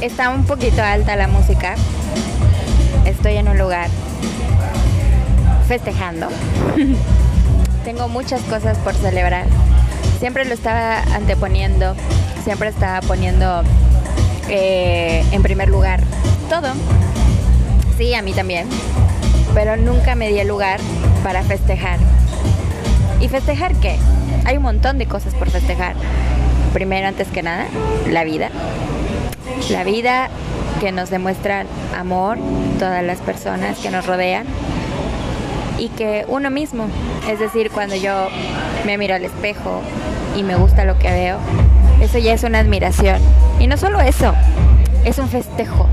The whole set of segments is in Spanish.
está un poquito alta la música. Estoy en un lugar festejando. Tengo muchas cosas por celebrar. Siempre lo estaba anteponiendo, siempre estaba poniendo eh, en primer lugar todo. Sí, a mí también. Pero nunca me di el lugar para festejar. ¿Y festejar qué? Hay un montón de cosas por festejar. Primero, antes que nada, la vida. La vida que nos demuestra amor, todas las personas que nos rodean y que uno mismo, es decir, cuando yo me miro al espejo y me gusta lo que veo, eso ya es una admiración. Y no solo eso, es un festejo.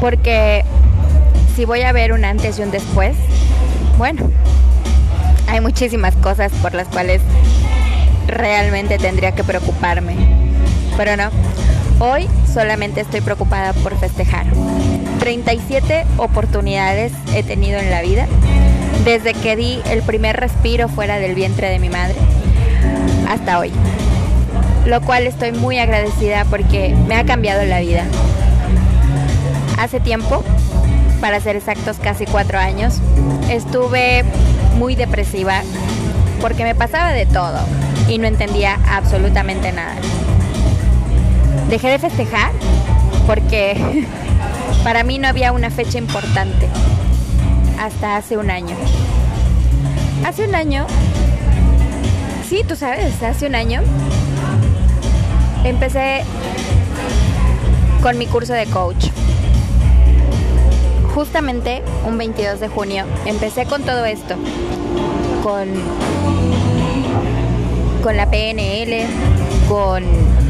Porque si voy a ver un antes y un después, bueno, hay muchísimas cosas por las cuales realmente tendría que preocuparme. Pero no, hoy solamente estoy preocupada por festejar. 37 oportunidades he tenido en la vida desde que di el primer respiro fuera del vientre de mi madre hasta hoy. Lo cual estoy muy agradecida porque me ha cambiado la vida. Hace tiempo, para ser exactos casi cuatro años, estuve muy depresiva porque me pasaba de todo y no entendía absolutamente nada. Dejé de festejar porque para mí no había una fecha importante hasta hace un año. Hace un año, sí, tú sabes, hace un año empecé con mi curso de coach. Justamente un 22 de junio empecé con todo esto, con, con la PNL, con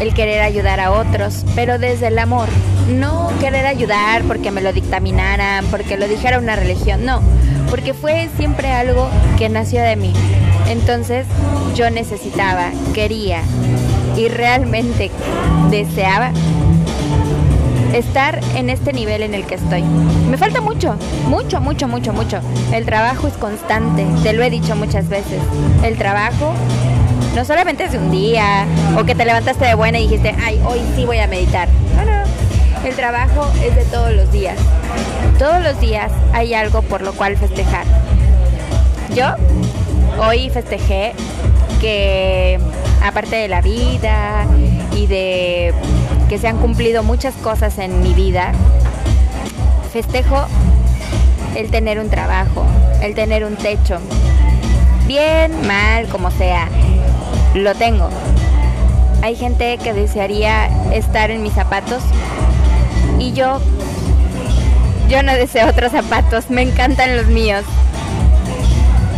el querer ayudar a otros, pero desde el amor. No querer ayudar porque me lo dictaminaran, porque lo dijera una religión, no, porque fue siempre algo que nació de mí. Entonces yo necesitaba, quería y realmente deseaba estar en este nivel en el que estoy. Me falta mucho, mucho, mucho, mucho, mucho. El trabajo es constante, te lo he dicho muchas veces. El trabajo no solamente es de un día o que te levantaste de buena y dijiste, ay, hoy sí voy a meditar. No, no. El trabajo es de todos los días. Todos los días hay algo por lo cual festejar. Yo hoy festejé que aparte de la vida y de que se han cumplido muchas cosas en mi vida, festejo el tener un trabajo, el tener un techo, bien, mal, como sea, lo tengo. Hay gente que desearía estar en mis zapatos y yo, yo no deseo otros zapatos, me encantan los míos.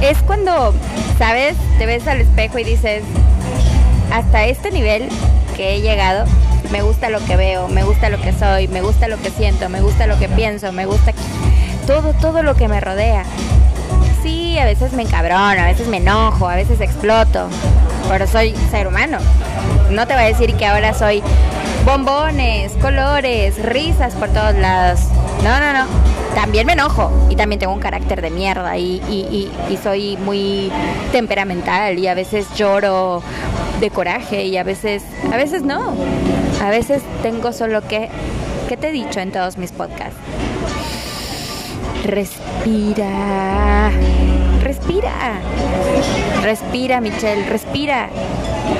Es cuando, ¿sabes? Te ves al espejo y dices, hasta este nivel que he llegado, me gusta lo que veo, me gusta lo que soy, me gusta lo que siento, me gusta lo que pienso, me gusta todo, todo lo que me rodea. Sí, a veces me encabrono, a veces me enojo, a veces exploto, pero soy ser humano. No te voy a decir que ahora soy bombones, colores, risas por todos lados. No, no, no. También me enojo y también tengo un carácter de mierda y, y, soy muy temperamental y a veces lloro de coraje y a veces, a veces no. A veces tengo solo que, ¿qué te he dicho en todos mis podcasts? Respira. Respira. Respira, Michelle, respira.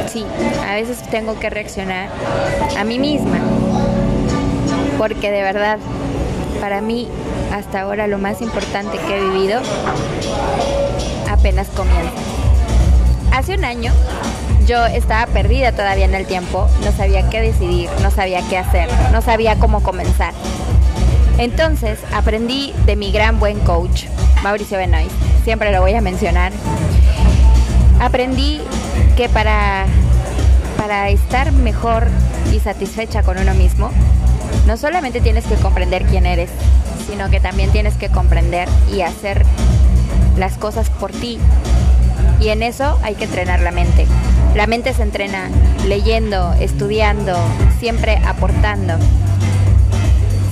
Sí, a veces tengo que reaccionar a mí misma. Porque de verdad, para mí, hasta ahora lo más importante que he vivido apenas comienza. Hace un año yo estaba perdida todavía en el tiempo, no sabía qué decidir, no sabía qué hacer, no sabía cómo comenzar. Entonces aprendí de mi gran buen coach, Mauricio Benoist, siempre lo voy a mencionar. Aprendí que para, para estar mejor y satisfecha con uno mismo, no solamente tienes que comprender quién eres, sino que también tienes que comprender y hacer las cosas por ti. Y en eso hay que entrenar la mente. La mente se entrena leyendo, estudiando, siempre aportando.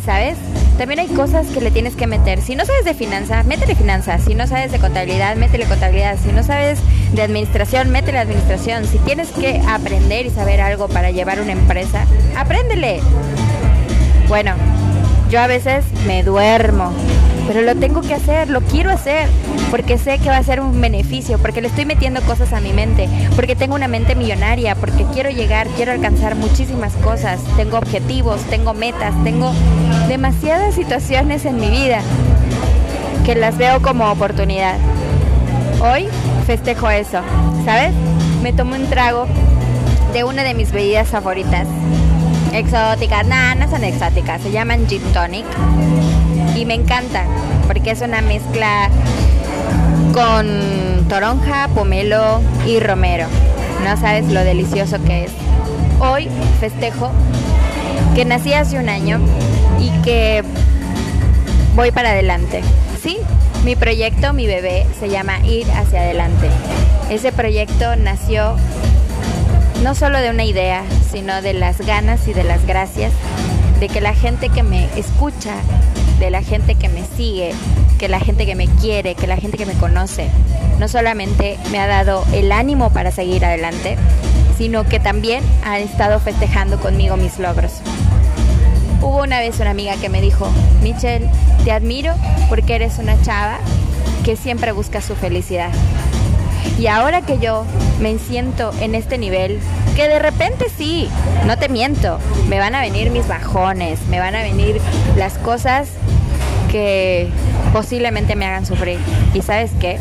¿Sabes? También hay cosas que le tienes que meter. Si no sabes de finanzas, métele finanzas. Si no sabes de contabilidad, métele contabilidad. Si no sabes de administración, métele administración. Si tienes que aprender y saber algo para llevar una empresa, apréndele. Bueno, yo a veces me duermo, pero lo tengo que hacer, lo quiero hacer, porque sé que va a ser un beneficio, porque le estoy metiendo cosas a mi mente, porque tengo una mente millonaria, porque quiero llegar, quiero alcanzar muchísimas cosas, tengo objetivos, tengo metas, tengo demasiadas situaciones en mi vida que las veo como oportunidad. Hoy festejo eso, ¿sabes? Me tomo un trago de una de mis bebidas favoritas, exóticas, nada, no son exóticas, se llaman gin tonic y me encanta porque es una mezcla con toronja, pomelo y romero. No sabes lo delicioso que es. Hoy festejo que nací hace un año y que voy para adelante. Sí, mi proyecto, mi bebé, se llama Ir hacia adelante. Ese proyecto nació no solo de una idea, sino de las ganas y de las gracias de que la gente que me escucha, de la gente que me sigue, que la gente que me quiere, que la gente que me conoce, no solamente me ha dado el ánimo para seguir adelante, sino que también ha estado festejando conmigo mis logros. Hubo una vez una amiga que me dijo, Michelle, te admiro porque eres una chava que siempre busca su felicidad. Y ahora que yo me siento en este nivel, que de repente sí, no te miento, me van a venir mis bajones, me van a venir las cosas que posiblemente me hagan sufrir. Y sabes qué,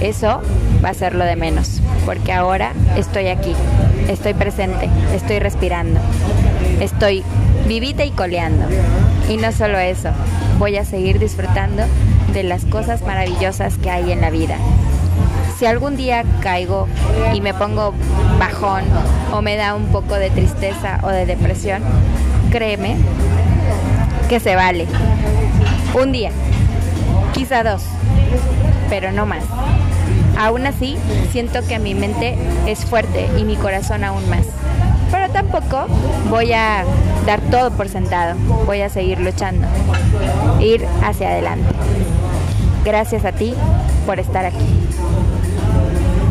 eso va a ser lo de menos, porque ahora estoy aquí, estoy presente, estoy respirando, estoy vivita y coleando. Y no solo eso, voy a seguir disfrutando de las cosas maravillosas que hay en la vida si algún día caigo y me pongo bajón o me da un poco de tristeza o de depresión, créeme que se vale. Un día, quizá dos, pero no más. Aún así, siento que mi mente es fuerte y mi corazón aún más. Pero tampoco voy a dar todo por sentado, voy a seguir luchando, ir hacia adelante. Gracias a ti por estar aquí.